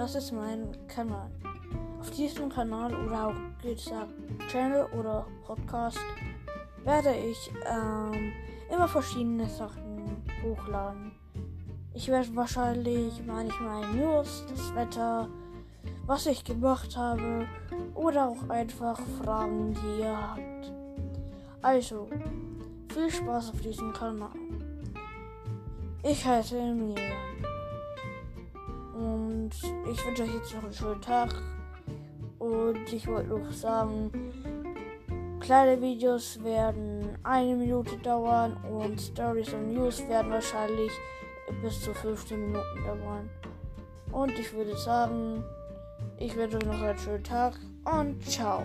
das ist mein Kanal. Auf diesem Kanal oder auch gesagt Channel oder Podcast werde ich ähm, immer verschiedene Sachen hochladen. Ich werde wahrscheinlich manchmal News, das Wetter, was ich gemacht habe oder auch einfach Fragen, die ihr habt. Also, viel Spaß auf diesem Kanal. Ich heiße Emilia. Und ich wünsche euch jetzt noch einen schönen Tag. Und ich wollte noch sagen, kleine Videos werden eine Minute dauern und Stories und News werden wahrscheinlich bis zu 15 Minuten dauern. Und ich würde sagen, ich wünsche euch noch einen schönen Tag und ciao.